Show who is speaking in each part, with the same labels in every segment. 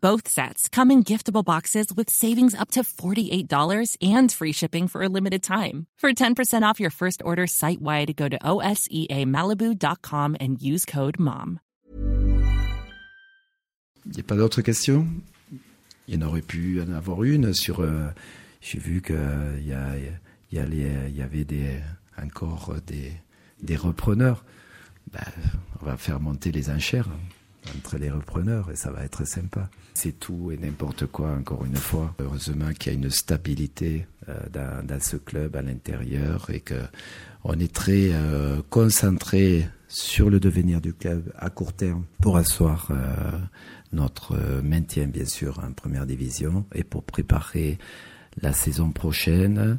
Speaker 1: Both sets come in giftable boxes with savings up to $48 and free shipping for a limited time. For 10% off your first order site wide, go to OSEAMalibu.com and use code MOM.
Speaker 2: Il n'y a pas d'autres questions Il y en aurait pu en avoir une sur. Euh, J'ai vu qu'il euh, y, a, y, a les- y avait des, encore des, des repreneurs. Ben, on va faire monter les enchères entre les repreneurs et ça va être sympa. C'est tout et n'importe quoi, encore une fois. Heureusement qu'il y a une stabilité euh, dans, ce club à l'intérieur et que on est très euh, concentré sur le devenir du club à court terme pour asseoir euh, notre maintien, bien sûr, en première division et pour préparer la saison prochaine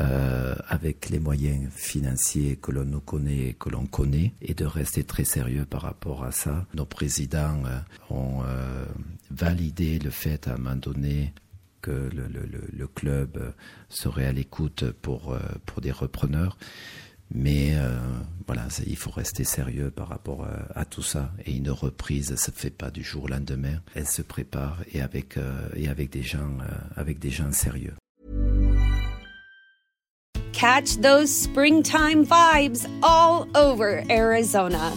Speaker 2: euh, avec les moyens financiers que l'on nous connaît et que l'on connaît et de rester très sérieux par rapport à ça. Nos présidents euh, ont euh, validé le fait à un moment donné que le, club serait à l'écoute pour des repreneurs. Mais euh, voilà, il faut rester sérieux par rapport euh, à tout ça. Et une reprise, ça ne se fait pas du jour au lendemain. Elle se prépare et avec, euh, et avec, des, gens, euh, avec des gens sérieux.
Speaker 3: Catch those springtime vibes all over Arizona.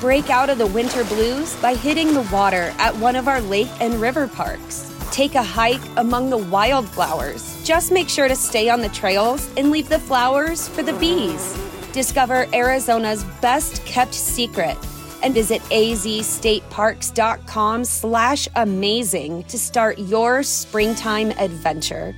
Speaker 3: Break out of the winter blues by hitting the water at one of our lake and river parks. Take a hike among the wildflowers. Just make sure to stay on the trails and leave the flowers for the bees. Discover Arizona's best kept secret and visit azstateparks.com slash amazing to start your springtime adventure.